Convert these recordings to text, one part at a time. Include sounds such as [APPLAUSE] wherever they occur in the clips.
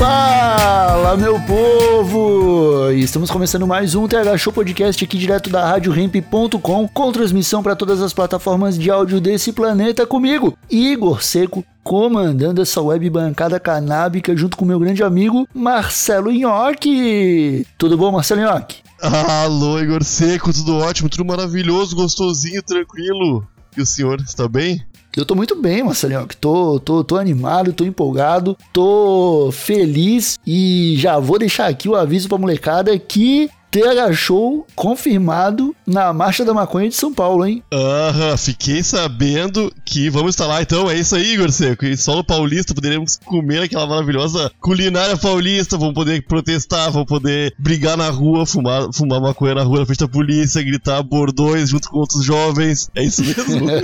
Fala, meu povo! Estamos começando mais um TH Show Podcast aqui direto da RadioRamp.com com transmissão para todas as plataformas de áudio desse planeta comigo, Igor Seco, comandando essa web bancada canábica junto com meu grande amigo Marcelo Nhoque. Tudo bom, Marcelo Nhoque? Alô, Igor Seco, tudo ótimo, tudo maravilhoso, gostosinho, tranquilo. E o senhor, está bem? Eu tô muito bem, Marcelinho. Tô, tô, tô animado, tô empolgado, tô feliz e já vou deixar aqui o aviso pra molecada que TH Show confirmado na Marcha da Maconha de São Paulo, hein? Aham, fiquei sabendo que vamos estar lá então. É isso aí, Igor Seco. E solo paulista, poderemos comer aquela maravilhosa culinária paulista. Vamos poder protestar, vamos poder brigar na rua, fumar, fumar maconha na rua na frente da polícia, gritar bordões junto com outros jovens. É isso mesmo. [LAUGHS]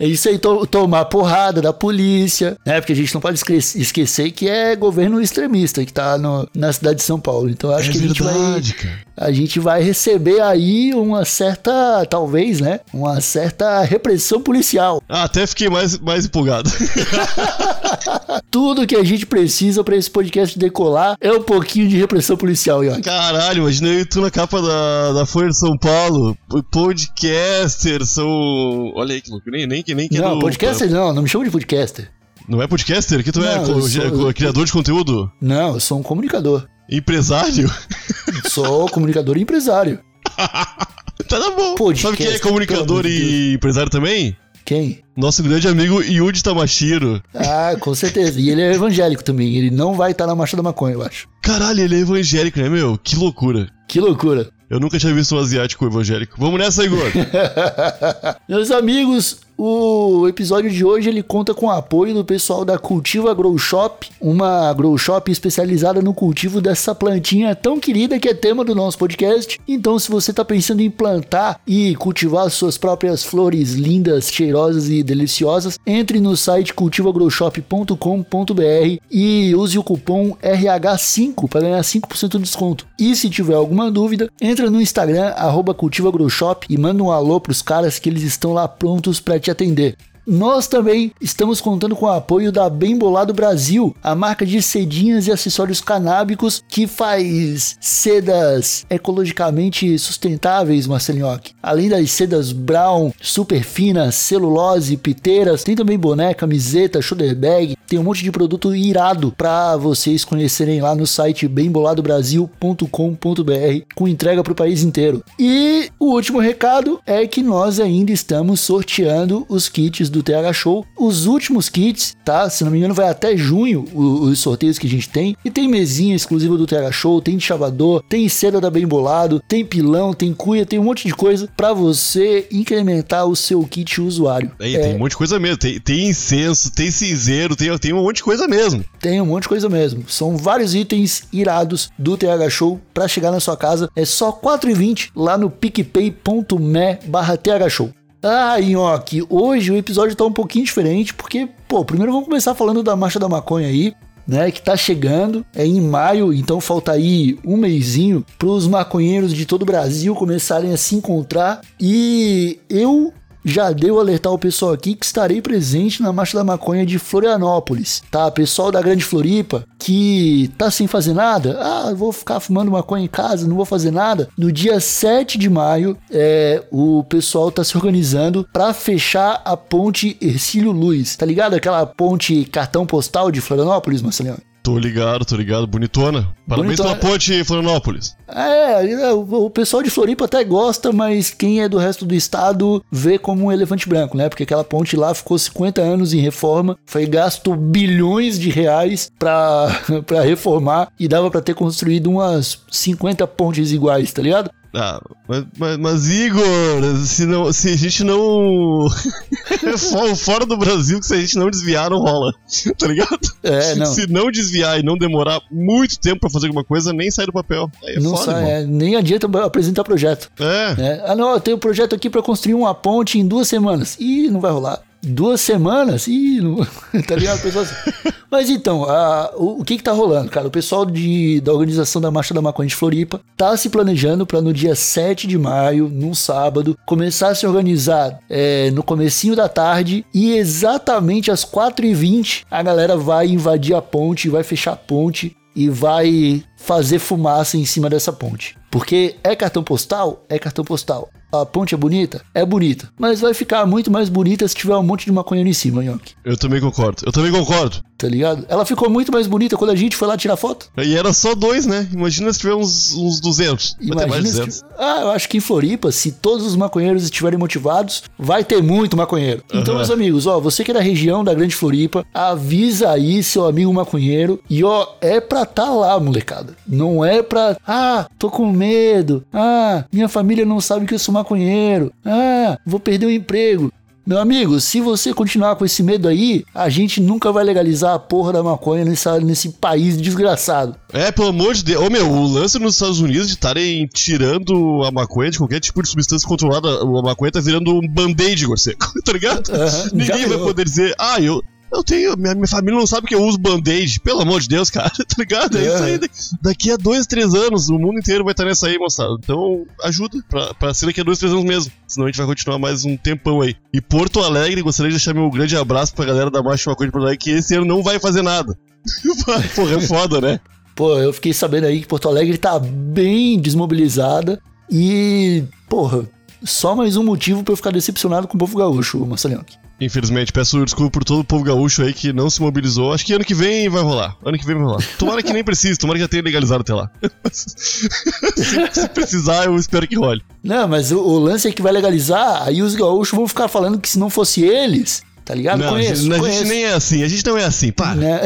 É isso aí, to tomar porrada da polícia, né? Porque a gente não pode esque- esquecer que é governo extremista que tá no- na cidade de São Paulo. Então eu acho é que a gente vai. verdade, cara. a gente vai receber aí uma certa, talvez, né? Uma certa repressão policial. Ah, até fiquei mais, mais empolgado. [LAUGHS] Tudo que a gente precisa pra esse podcast decolar é um pouquinho de repressão policial, York. Caralho, imagina eu e tu na capa da, da Folha de São Paulo. Podcaster, são. Olha aí que louco, nem, nem, nem que é Não, podcaster não, não me chama de podcaster. Não é podcaster? Que tu é? Não, Co- eu sou- Criador de conteúdo? Não, eu sou um comunicador. Empresário? Sou comunicador e empresário. [LAUGHS] tá, bom. Podcast, Sabe quem é comunicador e empresário também? Quem? Nosso grande amigo Yuji Tamashiro. Ah, com certeza. E ele é evangélico também. Ele não vai estar na Marcha da Maconha, eu acho. Caralho, ele é evangélico, né, meu? Que loucura. Que loucura. Eu nunca tinha visto um asiático evangélico. Vamos nessa, Igor. [LAUGHS] Meus amigos, o episódio de hoje ele conta com o apoio do pessoal da Cultiva Grow Shop, uma grow shop especializada no cultivo dessa plantinha tão querida que é tema do nosso podcast. Então, se você está pensando em plantar e cultivar suas próprias flores lindas, cheirosas e deliciosas, entre no site cultivagrowshop.com.br e use o cupom RH5 para ganhar 5% de desconto. E se tiver alguma dúvida, entra no Instagram, cultivagrowshop e manda um alô pros caras que eles estão lá prontos para te atender. Nós também estamos contando com o apoio da Bem Bolado Brasil, a marca de sedinhas e acessórios canábicos que faz sedas ecologicamente sustentáveis, Marcelinhoque. Além das sedas brown, super finas, celulose, piteiras, tem também boné, camiseta, shoulder bag, tem um monte de produto irado para vocês conhecerem lá no site bemboladobrasil.com.br com entrega para o país inteiro. E o último recado é que nós ainda estamos sorteando os kits do TH Show. Os últimos kits, tá? Se não me engano, vai até junho os sorteios que a gente tem. E tem mesinha exclusiva do TH Show, tem chavador, tem seda da Bem Bolado, tem pilão, tem cuia, tem um monte de coisa para você incrementar o seu kit usuário. Aí, É, tem um monte de coisa mesmo. Tem, tem incenso, tem cinzeiro, tem, tem um monte de coisa mesmo. Tem um monte de coisa mesmo. São vários itens irados do TH Show para chegar na sua casa. É só R$ 4,20 lá no picpay.me barra TH Show. Ah, Nhoque, hoje o episódio tá um pouquinho diferente, porque, pô, primeiro vamos começar falando da Marcha da Maconha aí, né, que tá chegando, é em maio, então falta aí um mêsinho pros maconheiros de todo o Brasil começarem a se encontrar, e eu já deu alertar o pessoal aqui que estarei presente na Marcha da Maconha de Florianópolis, tá? Pessoal da Grande Floripa que tá sem fazer nada, ah, vou ficar fumando maconha em casa, não vou fazer nada. No dia 7 de maio, é, o pessoal tá se organizando para fechar a ponte Ercílio Luz, tá ligado? Aquela ponte cartão postal de Florianópolis, Marcelinho? Tô ligado, tô ligado. Bonitona. Parabéns Bonitona. pela ponte, Florianópolis. É, é, o o pessoal de Floripa até gosta, mas quem é do resto do estado vê como um elefante branco, né? Porque aquela ponte lá ficou 50 anos em reforma, foi gasto bilhões de reais pra, [LAUGHS] pra reformar e dava pra ter construído umas 50 pontes iguais, tá ligado? Ah, mas, mas, mas, Igor, se, não, se a gente não. [LAUGHS] Fora do Brasil, que se a gente não desviar, não rola. [LAUGHS] Tá ligado? É, não. Se não desviar e não demorar muito tempo pra fazer alguma coisa, nem sai do papel. Aí é não foda, sai, é, nem adianta apresentar projeto. É. É, Ah, não, eu tenho um projeto aqui pra construir uma ponte em duas semanas. Ih, não vai rolar. Duas semanas? Ih, não... [LAUGHS] tá ligado? Pessoal assim. [LAUGHS] Mas então, a- o, o que que tá rolando, cara? O pessoal de, da organização da Marcha da Maconha de Floripa tá se planejando pra no dia 7 de maio, num sábado, começar a se organizar é, no comecinho da tarde e exatamente às 4h20 a galera vai invadir a ponte, vai fechar a ponte e vai fazer fumaça em cima dessa ponte. Porque é cartão postal? É cartão postal. A ponte é bonita? É bonita. Mas vai ficar muito mais bonita se tiver um monte de maconheiro em cima, Nhoque. Eu também concordo. Eu também concordo. Tá ligado? Ela ficou muito mais bonita quando a gente foi lá tirar foto. E era só dois, né? Imagina se tiver uns, uns 200. Vai ter mais Imagina de se 200. tiv- Ah, eu acho que em Floripa, se todos os maconheiros estiverem motivados, vai ter muito maconheiro. Então, meus amigos, ó, você que é da região da Grande Floripa, avisa aí seu amigo maconheiro e ó, é pra tá lá, molecada. Não é pra, ah, tô com medo. Ah, minha família não sabe que eu sou maconheiro. Ah, vou perder o emprego. Meu amigo, se você continuar com esse medo aí, a gente nunca vai legalizar a porra da maconha nessa, nesse país desgraçado. É, pelo amor de Deus. Ô, meu, o lance nos Estados Unidos de estarem tirando a maconha de qualquer tipo de substância controlada, a maconha tá virando um band-aid, Igor Seco, [LAUGHS] tá ligado? Ninguém vai poder dizer, ah, eu. Eu tenho. Minha, minha família não sabe que eu uso band-aid. Pelo amor de Deus, cara, [LAUGHS] tá ligado? É isso aí. Daqui a dois, três anos, o mundo inteiro vai estar nessa aí, moçada. Então, ajuda pra, pra ser daqui a dois, três anos mesmo. Senão a gente vai continuar mais um tempão aí. E Porto Alegre, gostaria de deixar meu grande abraço pra galera da Marcha Maconha de Porto Alegre, que esse ano não vai fazer nada. [LAUGHS] Porra, é foda, né? Pô, eu fiquei sabendo aí que Porto Alegre tá bem desmobilizada e, porra, só mais um motivo pra eu ficar decepcionado com o povo gaúcho, Marcelinho. Infelizmente, peço desculpa por todo o povo gaúcho aí que não se mobilizou. Acho que ano que vem vai rolar. Ano que vem vai rolar. Tomara que nem precise, tomara que já tenha legalizado até lá. [LAUGHS] se, se precisar, eu espero que role. Não, mas o, o lance é que vai legalizar, aí os gaúchos vão ficar falando que se não fosse eles, tá ligado? Não, a conheço, gente, a conheço. gente nem é assim, a gente não é assim, para. né?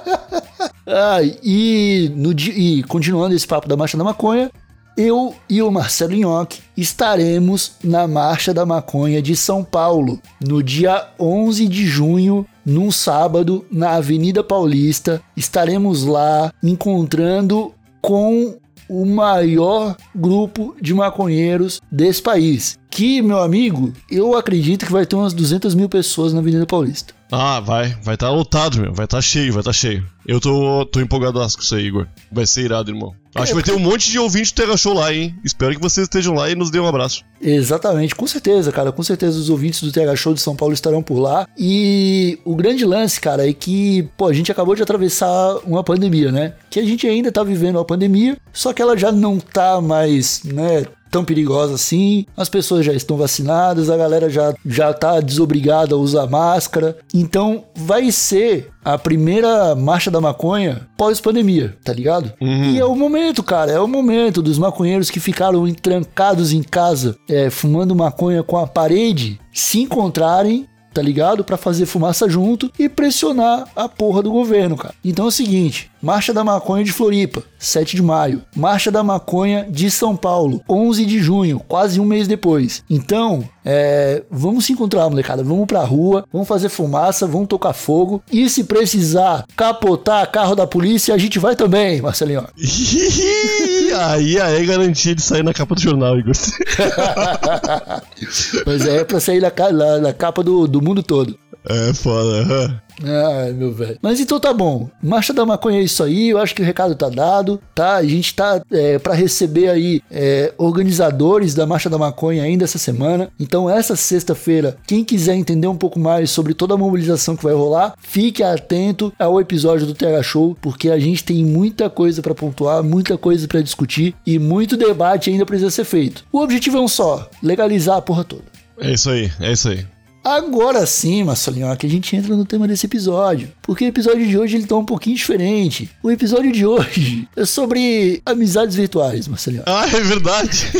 [LAUGHS] ah, e, no e continuando esse papo da Marcha da Maconha, eu e o Marcelo Nhoque estaremos na Marcha da Maconha de São Paulo, no dia 11 de junho, num sábado, na Avenida Paulista. Estaremos lá encontrando com o maior grupo de maconheiros desse país. Que, meu amigo, eu acredito que vai ter umas 200 mil pessoas na Avenida Paulista. Ah, vai. Vai estar lotado, meu. Vai estar cheio, vai estar cheio. Eu tô, tô empolgado com isso aí, Igor. Vai ser irado, irmão. Acho que vai ter um monte de ouvintes do Terra Show lá, hein? Espero que vocês estejam lá e nos dêem um abraço. Exatamente, com certeza, cara. Com certeza os ouvintes do TH Show de São Paulo estarão por lá. E o grande lance, cara, é que, pô, a gente acabou de atravessar uma pandemia, né? Que a gente ainda tá vivendo a pandemia, só que ela já não tá mais, né? Tão perigosa assim, as pessoas já estão vacinadas, a galera já, já tá desobrigada a usar máscara. Então vai ser a primeira marcha da maconha pós-pandemia, tá ligado? E é o momento, cara, é o momento dos maconheiros que ficaram trancados em casa, é, fumando maconha com a parede, se encontrarem tá ligado? Pra fazer fumaça junto e pressionar a porra do governo, cara. Então é o seguinte: Marcha da Maconha de Floripa, 7 de maio. Marcha da Maconha de São Paulo, 11 de junho, quase um mês depois. Então, é, vamos se encontrar, molecada. Vamos pra rua, vamos fazer fumaça, vamos tocar fogo. E se precisar capotar carro da polícia, a gente vai também, Marcelinho. [LAUGHS] aí, é garantia de sair na capa do jornal, Igor. [LAUGHS] Mas é pra sair na, na- na capa do, do mundo todo. É foda. Ai, meu velho. Mas então tá bom. Marcha da Maconha é isso aí. Eu acho que o recado tá dado, tá? A gente tá é, para receber aí é, organizadores da Marcha da Maconha ainda essa semana. Então, essa sexta-feira, quem quiser entender um pouco mais sobre toda a mobilização que vai rolar, fique atento ao episódio do TH Show, porque a gente tem muita coisa pra pontuar, muita coisa pra discutir e muito debate ainda precisa ser feito. O objetivo é um só: legalizar a porra toda. É isso aí, é isso aí. Agora sim, Marcelinho, que a gente entra no tema desse episódio. Porque o episódio de hoje ele tá um pouquinho diferente. O episódio de hoje [LAUGHS] é sobre amizades virtuais, Marcelinho. Ah, é verdade.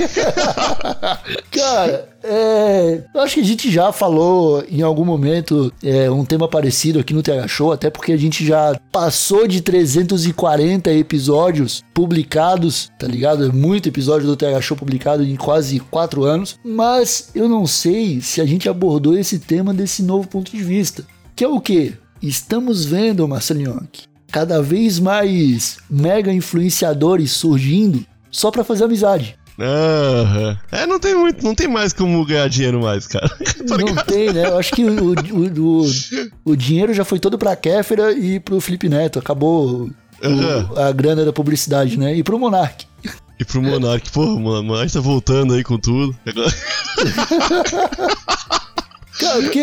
[LAUGHS] Cara, é, eu acho que a gente já falou em algum momento é, um tema parecido aqui no TH Show, até porque a gente já passou de 340 episódios publicados, tá ligado? É muito episódio do TH Show publicado em quase 4 anos, mas eu não sei se a gente abordou esse tema desse novo ponto de vista. Que é o que? Estamos vendo, Marcelinho, cada vez mais mega influenciadores surgindo só pra fazer amizade. Aham. É, não tem muito, não tem mais como ganhar dinheiro mais, cara. [LAUGHS] Tá Não tem, né? Eu acho que o, o, o, o dinheiro já foi todo pra Kéfera e pro Felipe Neto. Acabou o- Aham. a grana da publicidade, né? E pro Monark. E pro Monark, pô, o Monark tá voltando aí com tudo. [LAUGHS] Porque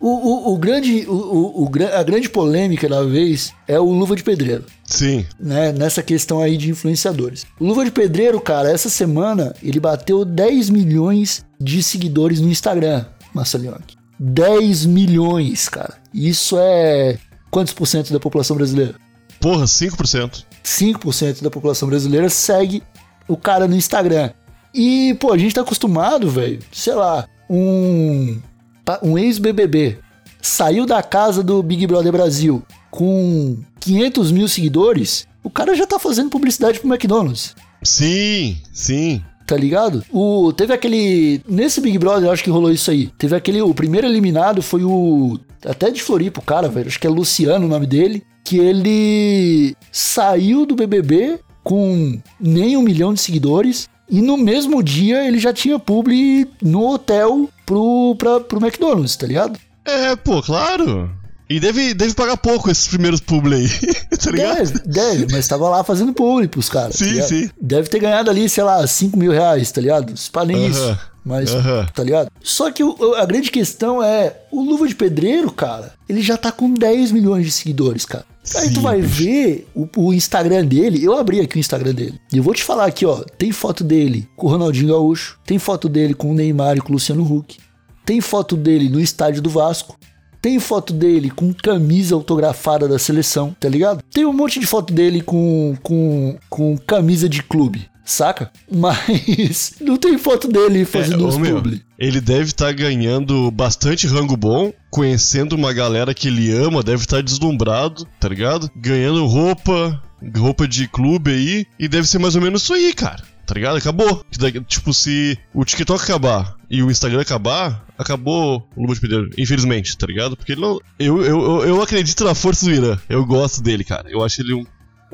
o, o, o grande, o, o, a grande polêmica da vez é o Luva de Pedreiro. sim. né, nessa questão aí de influenciadores. O Luva de Pedreiro, cara, essa semana ele bateu 10 milhões de seguidores no Instagram, Marcelinho. 10 milhões, cara. Isso é quantos por cento da população brasileira? Porra, 5%. 5% da população brasileira segue o cara no Instagram. E, pô, a gente tá acostumado, velho, sei lá, um, pa- um ex-BBB saiu da casa do Big Brother Brasil com 500 mil seguidores, o cara já tá fazendo publicidade pro McDonald's. Sim, sim. Tá ligado? O, teve aquele. Nesse Big Brother, eu acho que rolou isso aí. Teve aquele. O primeiro eliminado foi o. Até de Floripa, o cara, velho. Acho que é Luciano o nome dele. Que ele saiu do BBB com nem um milhão de seguidores. E no mesmo dia ele já tinha publi no hotel pro, pra, pro McDonald's, tá ligado? É, pô, claro. E deve, deve pagar pouco esses primeiros publi aí, [LAUGHS] tá ligado? Deve, deve, mas tava lá fazendo publi pros caras. tá Sim, ligado? sim. Deve ter ganhado ali, sei lá, 5 mil reais, tá ligado? Se pá, nem Aham, isso. Mas, aham. tá ligado? Só que o- a grande questão é, o Luva de Pedreiro, cara, ele já tá com 10 milhões de seguidores, cara. Aí tu vai bicho. ver o, o Instagram dele, eu abri aqui o Instagram dele. E eu vou te falar aqui, ó, tem foto dele com o Ronaldinho Gaúcho, tem foto dele com o Neymar e com o Luciano Huck, tem foto dele no estádio do Vasco, tem foto dele com camisa autografada da seleção, tá ligado? Tem um monte de foto dele com, com, com camisa de clube, saca? Mas [LAUGHS] não tem foto dele fazendo É, uns ô, meu, publi. ele deve estar ganhando bastante rango bom, conhecendo uma galera que ele ama, deve estar deslumbrado, tá ligado? Ganhando roupa, roupa de clube aí, e deve ser mais ou menos isso aí, cara. Tá ligado? Acabou. Tipo, se o TikTok acabar e o Instagram acabar, acabou o Luba de Pedreiro. Infelizmente, tá ligado? Porque ele não. Eu, eu, eu, eu acredito na força do Irã. Eu gosto dele, cara. Eu acho ele um,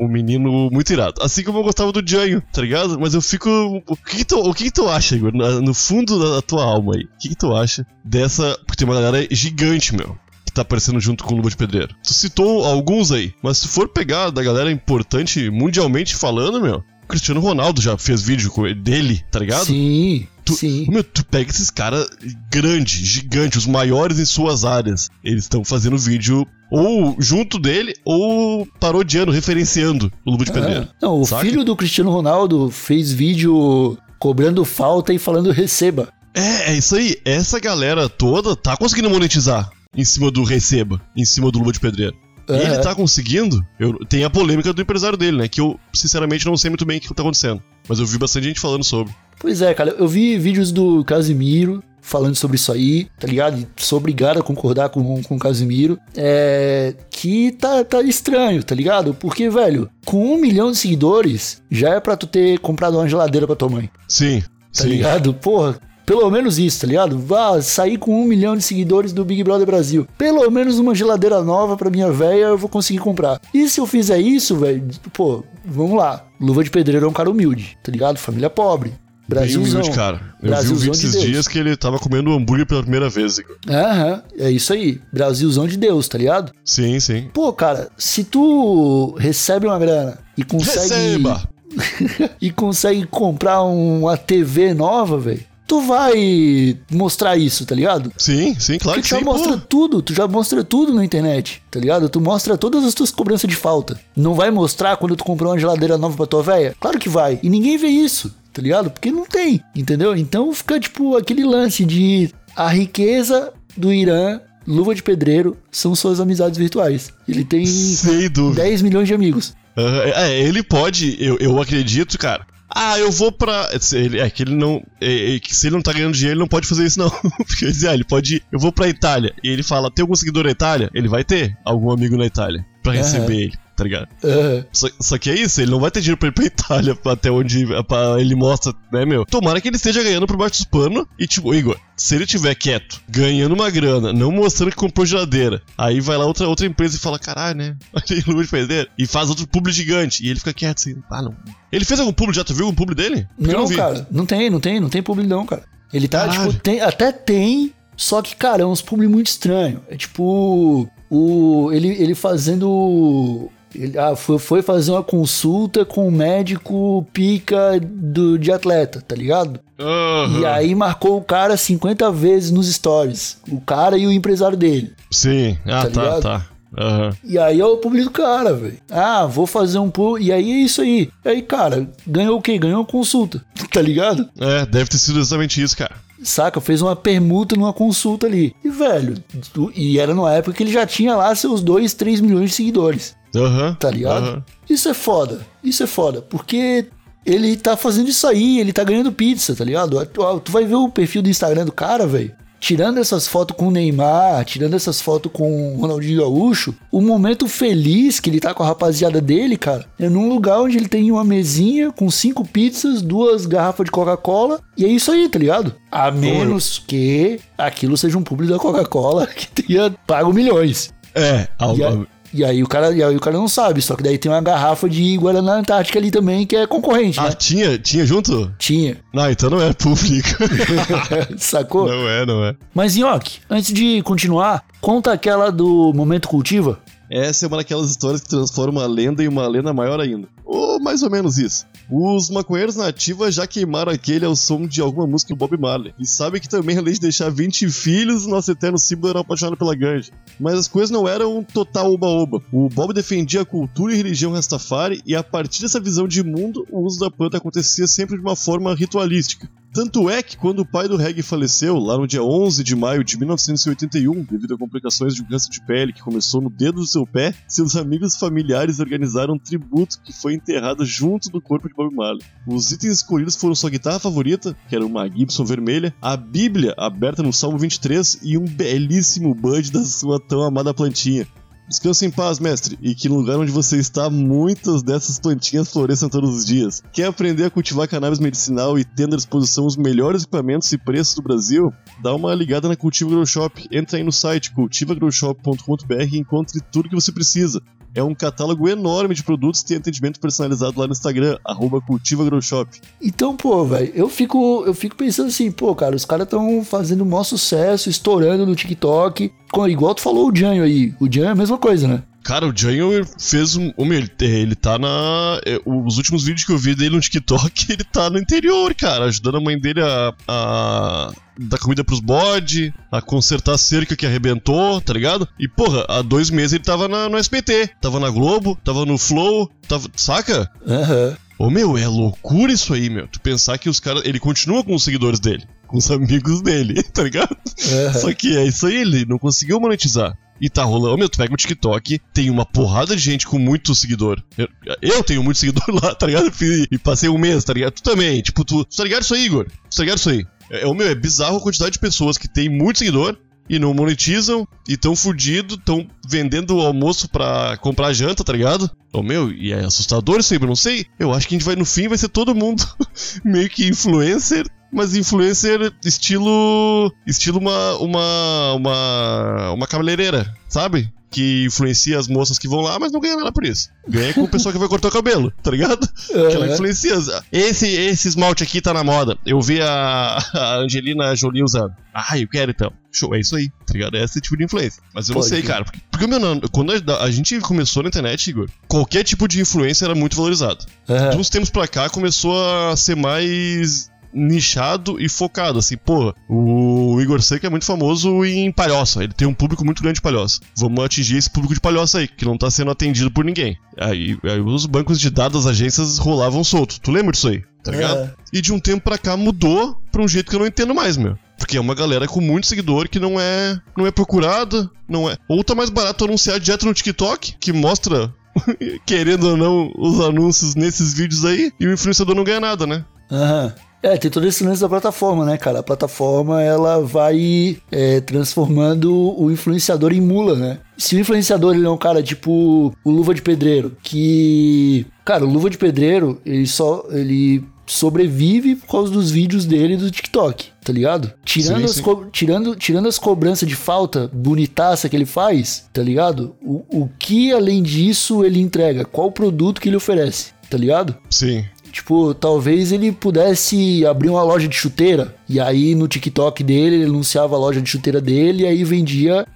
um menino muito irado. Assim como eu gostava do Janho, tá ligado? Mas eu fico. O que, que tu, o que, que tu acha, Igor? No fundo da, da tua alma aí. O que, que tu acha dessa. Porque tem uma galera gigante, meu. Que tá aparecendo junto com o Luba de Pedreiro. Tu citou alguns aí, mas se for pegar da galera importante mundialmente falando, meu. Cristiano Ronaldo já fez vídeo dele, tá ligado? Sim, Tu, sim. Meu, tu pega esses caras grandes, gigantes, os maiores em suas áreas. Eles estão fazendo vídeo ou junto dele ou parodiando, referenciando o Luva de Pedreiro. Ah, não, o saca? filho do Cristiano Ronaldo fez vídeo cobrando falta e falando receba. É, é isso aí. Essa galera toda tá conseguindo monetizar em cima do receba, em cima do Luva de Pedreiro. É. ele tá conseguindo. Eu, tem a polêmica do empresário dele, né? Que eu, sinceramente, não sei muito bem o que tá acontecendo. Mas eu vi bastante gente falando sobre. Pois é, cara, eu vi vídeos do Casimiro falando sobre isso aí, tá ligado? E sou obrigado a concordar com, com o Casimiro. É. Que tá, tá estranho, tá ligado? Porque, velho, com um milhão de seguidores, já é pra tu ter comprado uma geladeira pra tua mãe, Sim, tá sim. ligado? Porra. Pelo menos isso, tá ligado? Vá sair com um milhão de seguidores do Big Brother Brasil. Pelo menos uma geladeira nova pra minha véia eu vou conseguir comprar. E se eu fizer isso, velho, pô, vamos lá. Luva de Pedreiro é um cara humilde, tá ligado? Família pobre. Bem Brasilzão. humilde, cara. Eu vi um Brasilzão vídeo de esses Deus. dias que ele tava comendo hambúrguer pela primeira vez. Aham, é isso aí. Brasilzão de Deus, tá ligado? Sim, sim. Pô, cara, se tu recebe uma grana e consegue. Receba! [LAUGHS] e consegue comprar uma TV nova, velho. Tu vai mostrar isso, tá ligado? Sim, sim, claro Porque que tu já sim. mostra pô. tudo, tu já mostra tudo na internet, tá ligado? Tu mostra todas as tuas cobranças de falta. Não vai mostrar quando tu comprou uma geladeira nova pra tua véia? Claro que vai. E ninguém vê isso, tá ligado? Porque não tem, entendeu? Então fica tipo aquele lance de a riqueza do Irã, luva de pedreiro, são suas amizades virtuais. Ele tem Sem dúvida. 10 milhões de amigos. Aham, É, ele pode, eu, eu acredito, cara. Ah, eu vou pra. ele- É que ele não. É, é que se ele não tá ganhando dinheiro, ele não pode fazer isso, não. [LAUGHS] Porque ele diz, ah, ele pode ir. Eu vou pra Itália. E ele fala: tem algum seguidor na Itália? Ele vai ter algum amigo na Itália pra receber ele, tá ligado? Aham. Só, só que é isso, ele não vai ter dinheiro pra ir pra [LAUGHS] Itália até onde pra- ele mostra, né, meu? Tomara que ele esteja ganhando por baixo dos panos e, tipo, Igor, se ele tiver quieto, ganhando uma grana, não mostrando que comprou geladeira, aí vai lá outra, outra empresa e fala, caralho, né? [LAUGHS] Olha de perder. E faz outro publi gigante. E ele fica quieto assim, ah, não. Ele fez algum publi já? Tu viu algum publi dele? Porque Não, vi. cara, não tem, não tem, não tem publi não, cara. Ele tá, Caralho. tipo, tem, até tem, só que, cara, é uns publi muito estranho. É tipo, o, ele, ele fazendo... Ele, ah, foi, foi fazer uma consulta com um médico pica do, de atleta, tá ligado? Aham. E aí marcou o cara 50 vezes nos stories. O cara e o empresário dele. Sim, ah, Tá tá, tá. Aham. E aí é o publi do cara, velho. Ah, vou fazer um publi. E aí é isso aí. E aí, cara, ganhou o quê? Ganhou consulta, [LAUGHS] tá ligado? É, deve ter sido exatamente isso, cara. Saca? Fez uma permuta numa consulta ali. E, velho, e era numa época que ele já tinha lá seus 2, 3 milhões de seguidores. Aham. Tá ligado? aham. Isso é foda. Isso é foda. Porque ele tá fazendo isso aí, ele tá ganhando pizza, tá ligado? Tu, tu vai ver o perfil do Instagram do cara, velho. Tirando essas fotos com o Neymar, tirando essas fotos com o Ronaldinho Gaúcho, o momento feliz que ele tá com a rapaziada dele, cara, é num lugar onde ele tem uma mesinha com cinco pizzas, duas garrafas de Coca-Cola, e é isso aí, tá ligado? A menos que aquilo seja um público da Coca-Cola [LAUGHS] que tenha pago milhões. É, algo. E, aí o cara, e aí o cara não sabe, só que daí tem uma garrafa de Guaraná Antártica ali também que é concorrente, Ah, né? tinha, tinha junto? Tinha. Não, então não é público. [LAUGHS] Sacou? não é, não é. Mas, Nhoque, antes de continuar, conta aquela do Momento Cultiva. Essa é uma daquelas histórias que transforma uma lenda em uma lenda maior ainda. Ou mais ou menos isso. Os maconheiros na ativa já queimaram aquele ao som de alguma música do Bob Marley. E sabe que também, [LAUGHS] além de deixar 20 filhos, nosso eterno símbolo era apaixonado pela ganja. Mas as coisas não eram um total oba-oba. O Bob defendia a cultura e religião Rastafari, e a partir dessa visão de mundo, o uso da planta acontecia sempre de uma forma ritualística. Tanto é que quando o pai do reggae faleceu, lá no dia 11 de maio de 1981, devido a complicações de um câncer de pele que começou no dedo do seu pé, seus amigos e familiares organizaram um tributo que foi enterrado junto do corpo de Bob Marley. Os itens escolhidos foram sua guitarra favorita, que era uma Gibson vermelha, a Bíblia aberta no Salmo 23 e um belíssimo bud da sua tão amada plantinha. Descanse em paz, mestre, e que no lugar onde você está, muitas dessas plantinhas floresçam todos os dias. Quer aprender a cultivar cannabis medicinal e tendo à disposição os melhores equipamentos e preços do Brasil? Dá uma ligada na Cultiva Grow Shop. Entra aí no site cultivagrowshop.com.br e encontre tudo que você precisa. É um catálogo enorme de produtos e tem atendimento personalizado lá no Instagram, arroba. Então, pô, velho, eu fico, eu fico pensando assim, pô, cara, os caras estão fazendo um maior sucesso, estourando no TikTok. Igual tu falou o Janho aí. O Janho é a mesma coisa, né? Cara, o Django fez um. Meu, ele, ele tá na. é, Os últimos vídeos que eu vi dele no TikTok, [LAUGHS] ele tá no interior, cara, ajudando a mãe dele a. a dar comida pros bode, a consertar a cerca que arrebentou, tá ligado? E, porra, há dois meses ele tava na, no SBT, tava na Globo, tava no Flow, tava. Saca? Aham. Ô, meu, é loucura isso aí, meu. Tu pensar que os caras. Ele continua com os seguidores dele, com os amigos dele, [LAUGHS] tá ligado? Aham. Só que é isso aí, ele não conseguiu monetizar. E tá rolando, meu, tu pega o TikTok, tem uma porrada de gente com muito seguidor. Eu, eu tenho muito seguidor [LAUGHS] lá, tá ligado? E, passei um mês, tá ligado? Tu também, tipo, tu, tu tá ligado isso aí, Igor? Tu tá ligado isso aí? É, o meu, é bizarro a quantidade de pessoas que tem muito seguidor e não monetizam e tão fudido, tão vendendo o almoço pra comprar janta, tá ligado? Ô meu, e é assustador eu não sei. Eu acho que a gente vai, no fim, vai ser todo mundo [LAUGHS] meio que influencer, mas influencer estilo. estilo uma. uma. uma. uma cabeleireira, sabe? Que influencia as moças que vão lá, mas não ganha nada por isso. Ganha com o pessoal que vai cortar o cabelo, tá ligado? [LAUGHS] Que ela influencia. Esse, esse esmalte aqui tá na moda. Eu vi a, [LAUGHS] a Angelina Jolie usando. Ah, eu quero então. Show, é isso aí, tá ligado? É esse tipo de influência. Mas eu não Pode sei, crer. cara. Porque, porque meu, não, quando a, a gente começou na internet, Igor, qualquer tipo de influência era muito valorizado. Aham. De uns tempos pra cá começou a ser mais nichado e focado, assim, pô, o Igor Seco é muito famoso em palhoça, ele tem um público muito grande de palhoça. Vamos atingir esse público de palhoça aí, que não tá sendo atendido por ninguém. Aí, aí os bancos de dados das agências rolavam solto. Tu lembra disso aí? Tá ligado? É. E de um tempo pra cá mudou pra um jeito que eu não entendo mais, meu. Porque é uma galera com muito seguidor que não é não é procurada, não é. Ou tá mais barato anunciar direto no TikTok, que mostra [LAUGHS] querendo ou não, os anúncios nesses vídeos aí e o influenciador não ganha nada, né? Aham. É, tem todo esse lance da plataforma, né, cara? A plataforma, ela vai é, transformando o influenciador em mula, né? Se o influenciador, ele é um cara tipo o Luva de Pedreiro, que... Cara, o Luva de Pedreiro, ele só... Ele sobrevive por causa dos vídeos dele do TikTok, tá ligado? Tirando, Sim, as, sim. co- tirando, tirando as cobranças de falta bonitaça que ele faz, tá ligado? O, o que além disso ele entrega? Qual produto que ele oferece, tá ligado? Sim. Tipo, talvez ele pudesse abrir uma loja de chuteira. E aí no TikTok dele, ele anunciava a loja de chuteira dele e aí vendia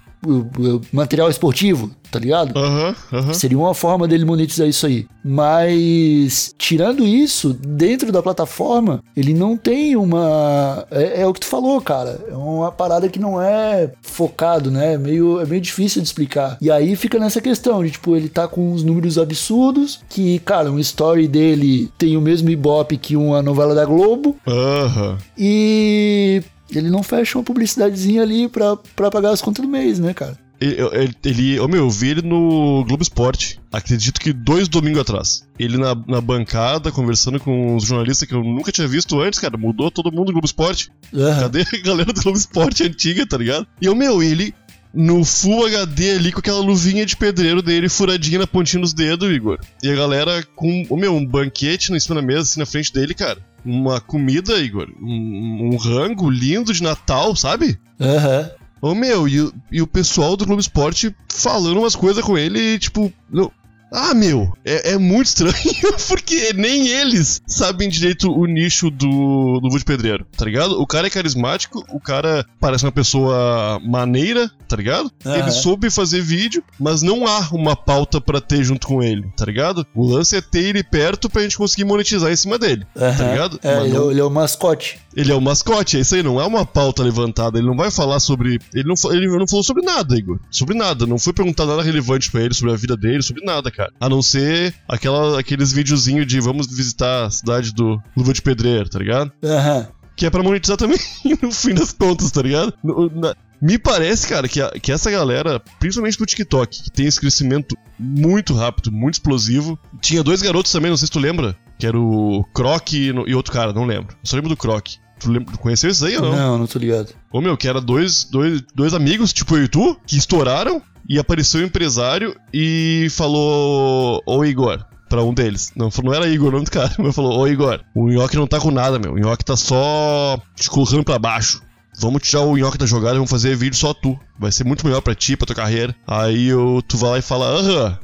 material esportivo, tá ligado? Aham, aham. Seria uma forma dele monetizar isso aí. Mas, tirando isso, dentro da plataforma, ele não tem uma. É, é o que tu falou, cara. É uma parada que não é focado, né? É meio, é meio difícil de explicar. E aí fica nessa questão de, tipo, ele tá com uns números absurdos. Que, cara, um story dele tem o mesmo ibope que uma novela da Globo. Aham. E. Ele não fecha uma publicidadezinha ali pra, pra pagar as contas do mês, né, cara? Ele, ele, ele, ô meu, eu vi ele no Globo Esporte, acredito que dois domingos atrás. Ele na, na bancada, conversando com os jornalistas que eu nunca tinha visto antes, cara, mudou todo mundo do Globo Esporte. Aham. Cadê a galera do Globo Esporte antiga, tá ligado? E o meu, ele no Full HD ali com aquela luvinha de pedreiro dele furadinha na pontinha dos dedos, Igor. E a galera com, ô meu, um banquete em cima da mesa, assim, na frente dele, cara. Uma comida, Igor. Um, um rango lindo de Natal, sabe? Aham. Ô meu, e, o- e o pessoal do Globo Esporte falando umas coisas com ele, tipo. Não. Ah, meu, é, é muito estranho, [LAUGHS] porque nem eles sabem direito o nicho do, do Wood Pedreiro, tá ligado? O cara é carismático, o cara parece uma pessoa maneira, tá ligado? Ele soube fazer vídeo, mas não há uma pauta pra ter junto com ele, tá ligado? O lance é ter ele perto pra gente conseguir monetizar em cima dele, tá ligado? É, ele, é não- o- ele é o mascote. ele é o mascote, é isso aí, não é uma pauta levantada. Ele não vai falar sobre. Ele não, ele não falou sobre nada, Igor. Sobre nada. Não foi perguntado nada relevante pra ele sobre a vida dele, sobre nada, cara. A não ser aquela, aqueles videozinhos de vamos visitar a cidade do Luva de Pedreiro, tá ligado? Aham. Que é pra monetizar também, [LAUGHS] no fim das contas, tá ligado? No- na- me parece, cara, que, a- que essa galera, principalmente do TikTok, que tem esse crescimento muito rápido, muito explosivo. Tinha dois garotos também, não sei se tu lembra, que era o Croc e, no- e outro cara, não lembro. Eu só lembro do Croc. Tu, lembra, tu conheceu esses aí ou não? Não, não tô ligado. Ô meu, que era dois, dois, dois amigos, tipo eu e tu, que estouraram e apareceu um empresário e falou: Ô Igor. Pra um deles. Não, não era Igor o nome do cara, [LAUGHS] mas falou: Ô Igor, o Nhoque não tá com nada, meu. O Nhoque tá só te colocando pra baixo. Vamos tirar o Nhoque da jogada e vamos fazer vídeo só tu. Vai ser muito melhor pra ti, pra tua carreira. Aí eu, tu vai lá e fala, aham.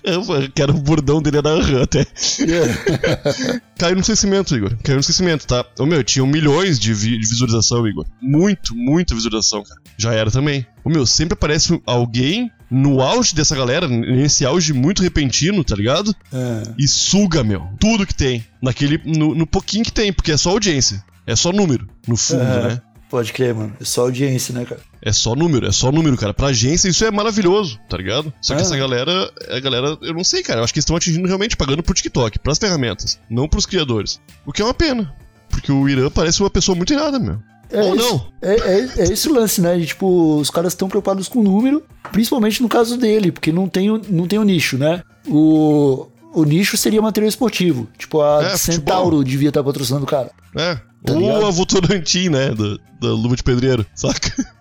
[LAUGHS] que era o bordão dele, era aham até. [LAUGHS] Caiu no esquecimento, Igor. Caiu no esquecimento, tá? Ô meu, tinham milhões de, vi- de visualização, Igor. Muito, muita visualização, cara. Já era também. Ô meu, sempre aparece alguém no auge dessa galera, nesse auge muito repentino, tá ligado? Ah, E suga, meu, tudo que tem. Naquele. No, no pouquinho que tem, porque é só audiência. É só número, no fundo, Aham. né? Pode crer, mano. É só audiência, né, cara? É só número, é só número, cara. Pra agência isso é maravilhoso, tá ligado? Só que Ah. essa galera, a galera, eu não sei, cara. Eu acho que eles estão atingindo realmente pagando pro TikTok, pras ferramentas, não pros criadores. O que é uma pena. Porque o Irã parece uma pessoa muito irada, meu. É Ou não. É, é, é esse o lance, né? De, tipo, os caras estão preocupados com o número, principalmente no caso dele, porque não tem o, não tem o nicho, né? O, o nicho seria material esportivo. Tipo, a É, Centauro futebol. devia estar patrocinando o cara. É. Tá Ou a Votorantim, né? Da, da Luva de Pedreiro, saca? [LAUGHS]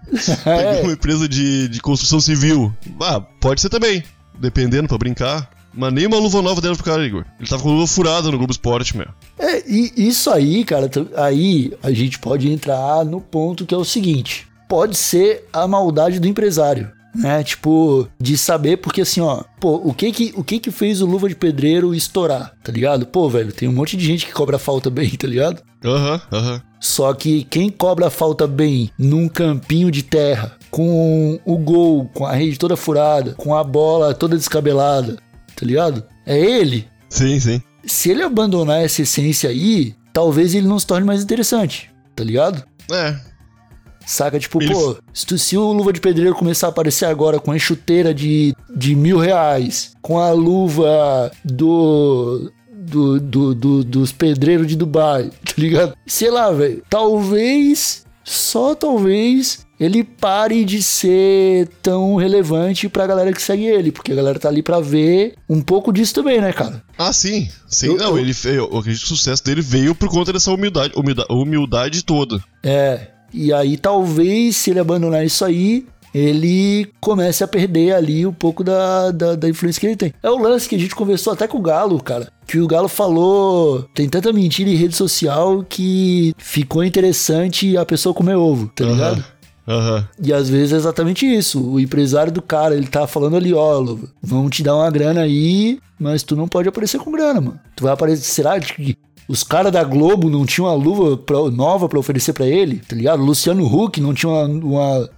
É, Uma empresa de, de construção civil. Ah, pode ser também. Dependendo, pra brincar. Mas nem uma luva nova deram pro cara, Igor. Ele tava com luva furada no Globo Esporte, meu. É, e isso aí, cara, aí a gente pode entrar no ponto que é o seguinte: pode ser a maldade do empresário. Né, tipo, de saber, porque assim, ó, pô, o que que, o que que fez o Luva de Pedreiro estourar, tá ligado? Pô, velho, tem um monte de gente que cobra falta bem, tá ligado? Aham, aham. Só que quem cobra falta bem num campinho de terra, com o gol, com a rede toda furada, com a bola toda descabelada, tá ligado? É ele. Sim, sim. Se ele abandonar essa essência aí, talvez ele não se torne mais interessante, tá ligado? É. Saca? Tipo, Ele- pô, se, tu- se o Luva de Pedreiro começar a aparecer agora com a chuteira de, de mil reais, com a luva do. Do, do, do- dos pedreiros de Dubai, [LAUGHS] tá ligado? Sei lá, velho. Talvez, só talvez, ele pare de ser tão relevante pra galera que segue ele, porque a galera tá ali pra ver um pouco disso também, né, cara? Ah, sim. Sim, Eu- não, eu- ele eu, acredito que o sucesso dele veio por conta dessa humildade, humilda- humildade toda. É, e aí talvez se ele abandonar isso aí, ele comece a perder ali um pouco da, da, da influência que ele tem. É o lance que a gente conversou até com o Galo, cara. Que o Galo falou, tem tanta mentira em rede social que ficou interessante a pessoa comer ovo, tá ligado? Aham. E às vezes é exatamente isso. O empresário do cara, ele tá falando ali, ó, vão te dar uma grana aí, mas tu não pode aparecer com grana, mano. Tu vai aparecer, será que os caras da Globo não tinham uma luva pra- nova pra oferecer pra ele, tá ligado? O Luciano Huck não tinha uma... uma-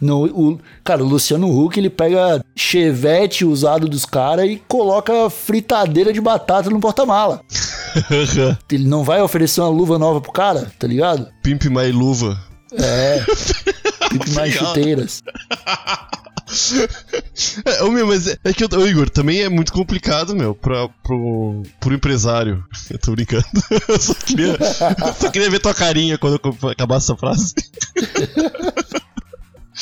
não, o, cara, o Luciano Huck, ele pega chevette usado dos caras e coloca fritadeira de batata no porta-mala. [LAUGHS] Ele não vai oferecer uma luva nova pro cara, tá ligado? Pimp My Luva. É. [LAUGHS] Pipe mais chuteiras. [LAUGHS] É, ô, meu, mas é, é que, ô, Igor, também é muito complicado, meu, pra, pro, pro empresário. Eu tô brincando. [LAUGHS] Eu só queria, eu só queria ver tua carinha quando eu acabasse essa frase. [LAUGHS]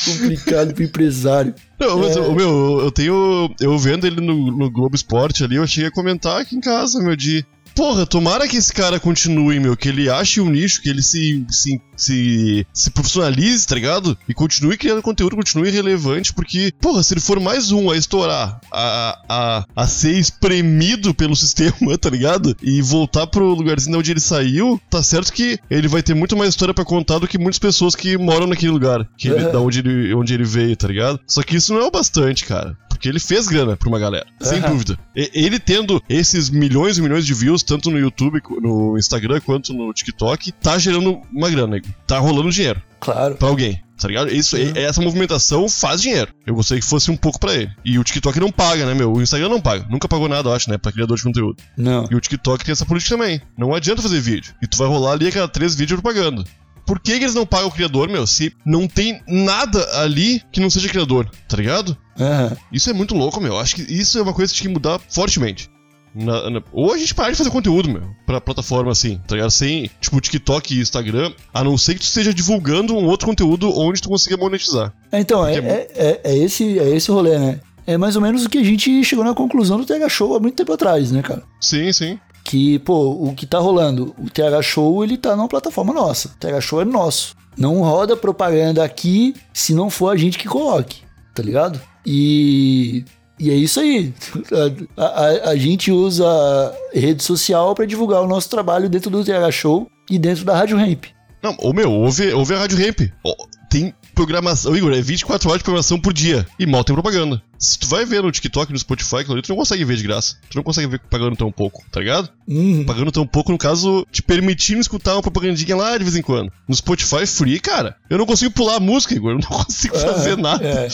Complicado pro empresário. Não, mas, É. meu, eu tenho. Eu vendo ele no, no Globo Esporte ali, eu cheguei a comentar aqui em casa, meu, de. Porra, tomara que esse cara continue, meu, que ele ache um nicho, que ele se, se, se, se profissionalize, tá ligado? E continue criando conteúdo, continue relevante, porque, porra, se ele for mais um a estourar, a, a, a ser espremido pelo [LAUGHS] sistema, tá ligado? E voltar pro lugarzinho de onde ele saiu, tá certo que ele vai ter muito mais história pra contar do que muitas pessoas que moram naquele lugar, que ele- da onde ele, onde ele veio, tá ligado? Só que isso não é o bastante, cara. Porque ele fez grana pra uma galera, sem dúvida. E- ele tendo esses milhões e milhões de views, tanto no YouTube, no Instagram, quanto no TikTok, tá gerando uma grana, tá rolando dinheiro Claro. pra alguém. Tá ligado? Isso, Uhum. Essa movimentação faz dinheiro. Eu gostaria que fosse um pouco pra ele. E o TikTok não paga, né, meu? O Instagram não paga. Nunca pagou nada, eu acho, né? Pra criador de conteúdo. Não. E o TikTok tem essa política também. Não adianta fazer vídeo. E tu vai rolar ali a cada três vídeos propaganda. Por que, que eles não pagam o criador, meu? Se não tem nada ali que não seja criador, tá ligado? Aham. Isso é muito louco, meu. Acho que isso é uma coisa que tinha que mudar fortemente. Na- na- ou a gente parar de fazer conteúdo, meu, pra plataforma assim, tá ligado? Sem, tipo, TikTok e Instagram, a não ser que tu esteja divulgando um outro conteúdo onde tu consiga monetizar. Então, é, é é, é, esse, é esse rolê, né? É mais ou menos o que a gente chegou na conclusão do TH Show há muito tempo atrás, né, cara? Sim, sim. Que, pô, o que tá rolando, o TH Show, ele tá numa plataforma nossa. O TH Show é nosso. Não roda propaganda aqui se não for a gente que coloque, tá ligado? E. E é isso aí. [LAUGHS] A, a- a gente usa rede social pra divulgar o nosso trabalho dentro do TH Show e dentro da Rádio Ramp. Não, ô meu, ouve, ouve a Rádio Ramp. Ó, tem programação, Igor, é 24 horas de programação por dia. E mal tem propaganda. Se tu vai ver no TikTok, no Spotify, ali, tu não consegue ver de graça. Tu não consegue ver pagando tão pouco, tá ligado? Uhum. Pagando tão pouco, no caso, te permitindo escutar uma propagandinha lá de vez em quando. No Spotify free, cara, eu não consigo pular a música, Igor. Eu não [LAUGHS] consigo fazer nada. é.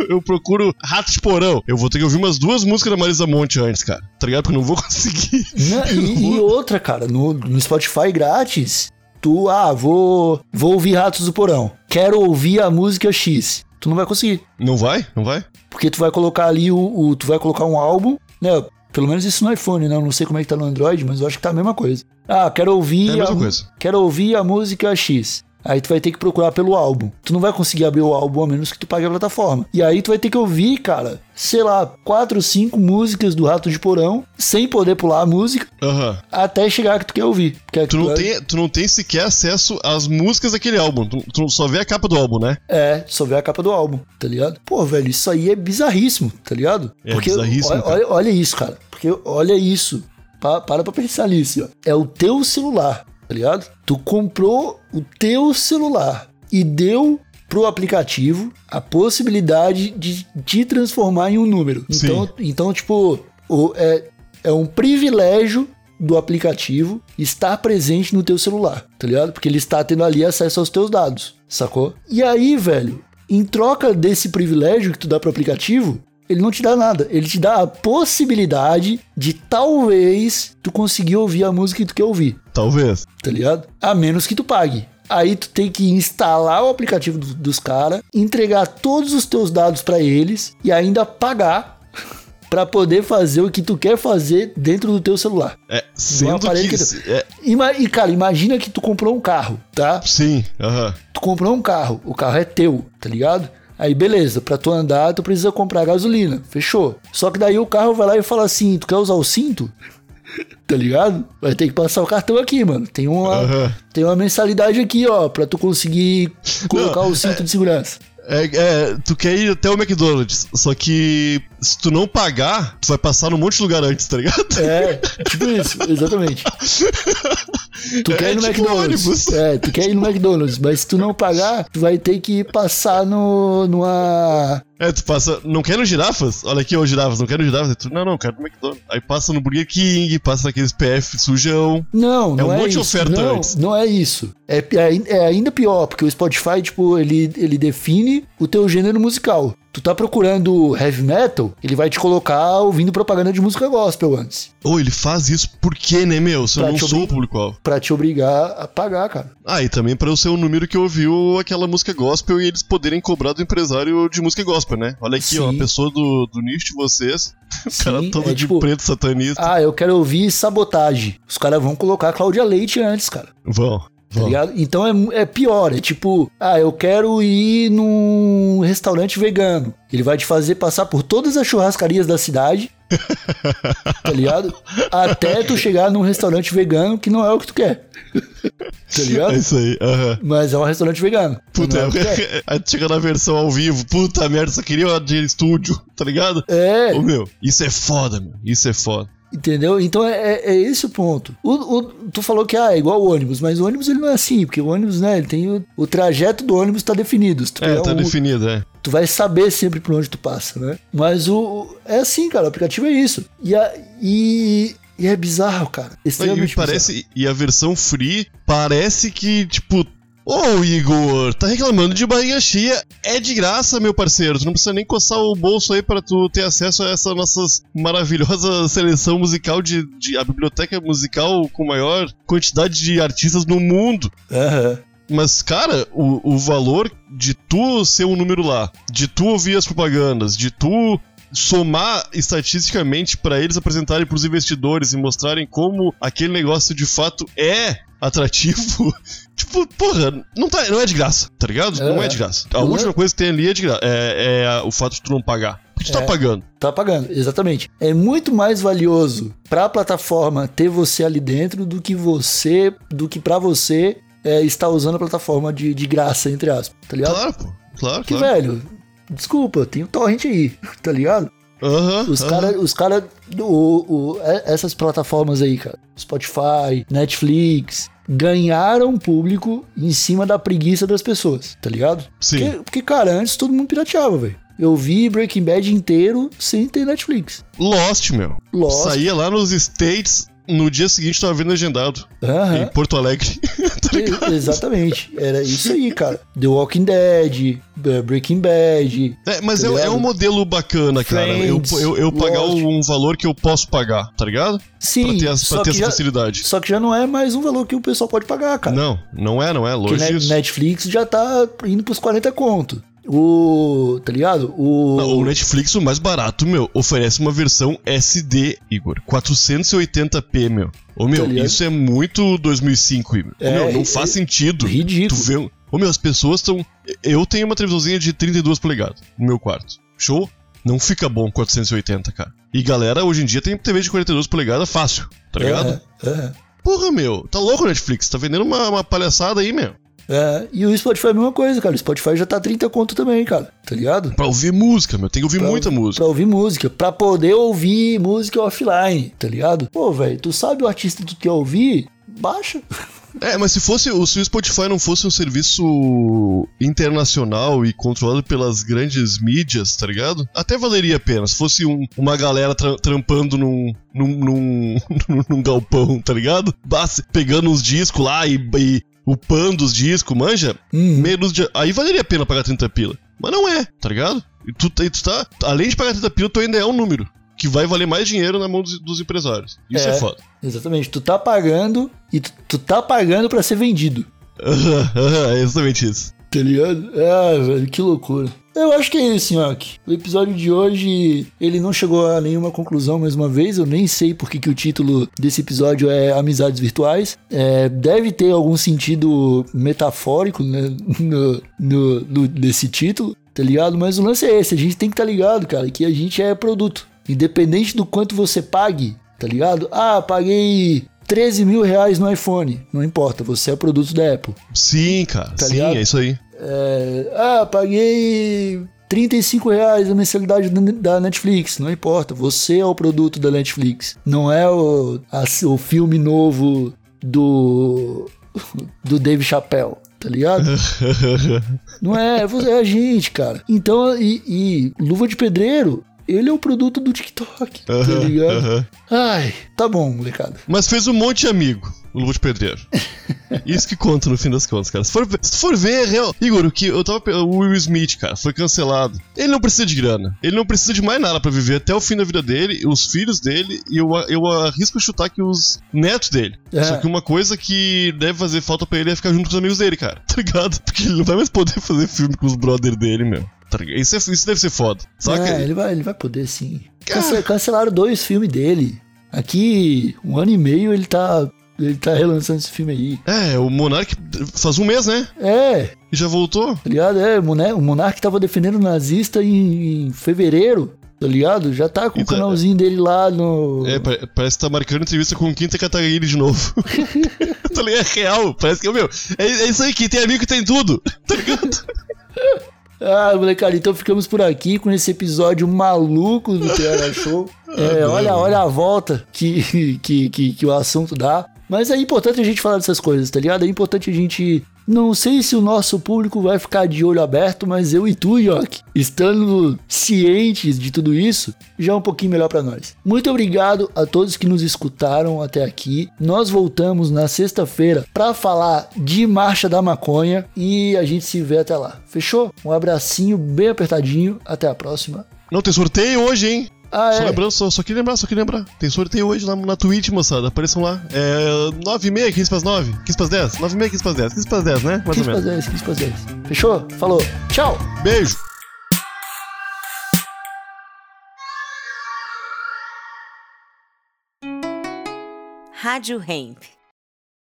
Eu, eu procuro Rato de Porão. Eu vou ter que ouvir umas duas músicas da Marisa Monte antes, cara. Tá ligado? Porque eu não vou [LAUGHS] conseguir. Não, e, e outra, cara, no, no Spotify grátis, tu, ah, vou, vou ouvir Ratos do Porão. Quero ouvir a música X. Tu não vai conseguir. Não vai? Não vai? Porque tu vai colocar ali o, o- Tu vai colocar um álbum, né? Pelo menos isso no iPhone, né? Eu não sei como é que tá no Android, mas eu acho que tá a mesma coisa. Ah, quero ouvir. É a mesma mu- coisa. Quero ouvir a música X. Aí tu vai ter que procurar pelo álbum. Tu não vai conseguir abrir o álbum a menos que tu pague a plataforma. E aí tu vai ter que ouvir, cara, sei lá, quatro, cinco músicas do Rato de Porão, sem poder pular a música, Aham. até chegar que tu quer ouvir. Porque Tu não, é- tem, tu não tem sequer acesso às músicas daquele álbum. Tu, tu só vê a capa do álbum, né? É, só vê a capa do álbum, tá ligado? Pô, velho, isso aí é bizarríssimo, tá ligado? É bizarríssimo, Olha, olha, olha isso, cara. Porque olha isso. Pa- para pra pensar nisso, ó. É o teu celular, tá ligado? Tu comprou o teu celular e deu pro aplicativo a possibilidade de te transformar em um número. Sim. Então, então tipo, o- é, é um privilégio do aplicativo estar presente no teu celular, tá ligado? Porque ele está tendo ali acesso aos teus dados, sacou? E aí, velho, em troca desse privilégio que tu dá pro aplicativo, ele não te dá nada. Ele te dá a possibilidade de talvez tu conseguir ouvir a música que tu quer ouvir, Talvez. tá ligado? A menos que tu pague. Aí tu tem que instalar o aplicativo do- dos caras, entregar todos os teus dados pra eles e ainda pagar [LAUGHS] pra poder fazer o que tu quer fazer dentro do teu celular. É, sendo aparelho que. que é, Ima- e, cara, imagina que tu comprou um carro, tá? sim, aham. Tu comprou um carro, o carro é teu, tá ligado? Aí beleza, pra tu andar, tu precisa comprar gasolina, fechou. Só que daí o carro vai lá e fala assim: tu quer usar o cinto? Tá ligado? Vai ter que passar o cartão aqui, mano. Tem uma, Aham. tem uma mensalidade aqui, ó, pra tu conseguir colocar Não, o cinto de segurança. É, é, tu quer ir até o McDonald's, só que se tu não pagar, tu vai passar num monte de lugar antes, tá ligado? É, tipo isso, exatamente. [LAUGHS] Tu quer É ir no tipo McDonald's. ônibus. É, tu quer ir no McDonald's, mas se tu não pagar, tu vai ter que passar no, numa. É, tu passa. Não quer no girafas? Olha aqui, ô girafas, não quer no girafas? Tu, não, não, quero no McDonald's. Aí passa no Burger King, passa naqueles PF sujão. Não, não um é monte de isso. oferta não, antes. não é isso. É, é, é ainda pior, porque o Spotify, tipo, ele, ele define o teu gênero musical. Tu tá procurando heavy metal, ele vai te colocar ouvindo propaganda de música gospel antes. Ô, ele faz isso por quê, né, meu? Se eu não sou o público-alvo. Pra te obrigar a pagar, cara. Ah, e também pra eu ser o número que ouviu aquela música gospel e eles poderem cobrar do empresário de música gospel, né? Olha aqui, ó, a Sim. pessoa do, do nicho de vocês, [LAUGHS] o cara Sim, todo é de tipo, preto satanista. Ah, eu quero ouvir sabotagem. Os caras vão colocar a Cláudia Leite antes, cara. Vão, Tá ligado? Então é, é pior, é tipo, ah, eu quero ir num restaurante vegano. Ele vai te fazer passar por todas as churrascarias da cidade, [LAUGHS] tá ligado? Até tu chegar num restaurante vegano que não é o que tu quer. [LAUGHS] tá É ligado? isso aí. Mas é um restaurante vegano. Puta, é [LAUGHS] quer. aí chega na versão ao vivo, puta merda, só queria uma de estúdio, tá ligado? É, Ô meu, isso é foda, meu. Isso é foda. Entendeu? Então é, é- é esse o ponto. O, o- tu falou que ah, é igual o ônibus, mas o ônibus ele não é assim, porque o ônibus, né, ele tem o, o trajeto do ônibus tá definido. É, tá o- definido, é. tu vai saber sempre por onde tu passa, né? Mas o, é assim, cara, o aplicativo é isso. E, a- e, e é bizarro, cara. E Extremamente parece, e a versão free parece que, tipo, Ô Igor, tá reclamando de barriga cheia? É de graça, meu parceiro. Tu não precisa nem coçar o bolso aí pra tu ter acesso a essa nossa maravilhosa [LAUGHS] seleção musical de, de a biblioteca musical com maior quantidade de artistas no mundo. Aham. Mas, cara, o, o valor de tu ser um número lá, de tu ouvir as propagandas, de tu somar estatisticamente pra eles apresentarem pros investidores e mostrarem como aquele negócio de fato é atrativo. [LAUGHS] tipo, porra, não, tá, não é de graça, tá ligado? Não É. é de graça. A última é. coisa que tem ali é de graça. É, é o fato de tu não pagar. Porque tu tá É. pagando. Tá pagando, exatamente. É muito mais valioso pra plataforma ter você ali dentro do que você, do que pra você é, estar usando a plataforma de, de graça, entre aspas, tá ligado? Claro, pô. Claro, Que, claro. velho, desculpa, tem o torrent aí, [LAUGHS] tá ligado? Aham. Os caras, os cara, o, o- é- essas plataformas aí, cara, Spotify, Netflix, ganharam público em cima da preguiça das pessoas, tá ligado? Sim. Porque, porque, cara, antes todo mundo pirateava, velho. Eu vi Breaking Bad inteiro sem ter Netflix. Lost, meu. Lost. Saía lá nos States, no dia seguinte tava vendo legendado. Aham. Em Porto Alegre. [LAUGHS] tá Exatamente. Era isso aí, cara. The Walking Dead, Breaking Bad. É, mas Tá é, é um modelo bacana, cara. Eu, Friends, eu, eu pagar um valor que eu posso pagar, tá ligado? Sim, Pra ter, as- pra ter essa já, facilidade. só que já não é mais um valor que o pessoal pode pagar, cara. Não, não é, não é. Longe disso. Netflix já tá indo pros 40 conto. O. Tá ligado? O. Não, o Netflix, o mais barato, meu, oferece uma versão SD, Igor. 480p, meu. Ô, meu, Tá isso é muito 2005, Igor. Ô, É, meu, não é- faz sentido. ridículo. Tu vê. Ô, meu, as pessoas estão. Eu tenho uma televisãozinha de 32 polegadas no meu quarto. Show? Não fica bom 480, cara. E galera, hoje em dia tem TV de 42 polegadas fácil, tá ligado? É, é, Porra, meu, tá louco o Netflix? Tá vendendo uma, uma palhaçada aí, meu. É. E o Spotify é a mesma coisa, cara. O Spotify já tá 30 conto também, cara. Tá ligado? Pra ouvir música, meu. Tem que ouvir Pra- muita música. Pra ouvir música. Pra poder ouvir música offline, tá ligado? Pô, velho, tu sabe o artista que tu quer ouvir? Baixa. É, mas se fosse o, se o Spotify não fosse um serviço internacional e controlado pelas grandes mídias, tá ligado? Até valeria a pena. Se fosse um- uma galera tra- trampando num, num, num, [LAUGHS] num galpão, tá ligado? Basta- pegando uns discos lá e, e upando os discos, manja? Uhum. Menos de. Aí valeria a pena pagar 30 pila. Mas não é, tá ligado? E tu, e tu tá. Além de pagar 30 pila, tu ainda é um número. Que vai valer mais dinheiro na mão dos, dos empresários. Isso é, É. foda. Exatamente. Tu tá pagando e tu, tu tá pagando pra ser vendido. É exatamente isso. Tá ligado? Ah, velho, que loucura. Eu acho que é isso, Nhoque. O episódio de hoje, ele não chegou a nenhuma conclusão mais uma vez. Eu nem sei porque que o título desse episódio é Amizades Virtuais. É, deve ter algum sentido metafórico né, [LAUGHS] no, no, no, nesse título, tá ligado? Mas o lance é esse, a gente tem que estar tá ligado, cara, que a gente é produto. Independente do quanto você pague, tá ligado? Ah, paguei 13 mil reais no iPhone. Não importa, você é produto da Apple. Sim, cara. Tá sim, ligado? é isso aí. É, ah, paguei 35 reais a mensalidade da Netflix. Não importa, você é o produto da Netflix. Não é o, a, o filme novo do, [LAUGHS] do Dave Chappelle tá ligado? [LAUGHS] não é, é a gente, cara. Então, e, e, Luva de Pedreiro ele é o produto do TikTok, tá ligado? Ai, tá bom, molecada. Mas fez um monte de amigo, Luva de Pedreiro. Isso que conta no fim das contas, cara. Se for, se for ver, é real. Igor, o que eu tava. O Will Smith, cara, foi cancelado. Ele não precisa de grana. Ele não precisa de mais nada para viver até o fim da vida dele, os filhos dele, e eu, eu arrisco chutar que os netos dele. É. Só que uma coisa que deve fazer falta para ele é ficar junto com os amigos dele, cara. [LAUGHS] Tá ligado? Porque ele não vai mais poder fazer filme com os brothers dele, meu. Tá isso, é, isso deve ser foda. Saca? É, ele vai, ele vai poder sim. Cara... Cancelaram dois filmes dele. Aqui, um ano e meio, ele tá. Ele tá relançando esse filme aí. É, o Monark faz um mês, né? É. E já voltou? Tá ligado? É, o Monark tava defendendo o nazista em, em fevereiro tá ligado? Já tá com o canalzinho dele lá no. É, parece que tá marcando entrevista com o Quinta Catarina de novo. [LAUGHS] tá ligado? É real. Parece que, meu, é, é isso aí, que tem amigo que tem tudo. [LAUGHS] Tá ligado? Ah, molecada, então ficamos por aqui com esse episódio maluco do TH Show. [LAUGHS] É, olha, olha a volta que, que, que, que o assunto dá. Mas é importante a gente falar dessas coisas, tá ligado? É importante a gente não sei se o nosso público vai ficar de olho aberto, mas eu e tu, York, estando cientes de tudo isso, já é um pouquinho melhor para nós. Muito obrigado a todos que nos escutaram até aqui. Nós voltamos na sexta-feira para falar de Marcha da Maconha e a gente se vê até lá. Fechou? Um abracinho bem apertadinho. Até a próxima. Não tem sorteio hoje, hein? Ah, só é? lembrando, só, só queria lembrar, só queria lembrar. Tem sorteio hoje lá na Twitch, moçada. Apareçam lá. É 9 e meia, 15 para as 9. 15 para as 10. 9 e meia, 15 para as 10. 15 para as 10, né? Mais 15 para as 10, 15 para as 10. Fechou? Falou. Tchau. Beijo. Rádio Hemp.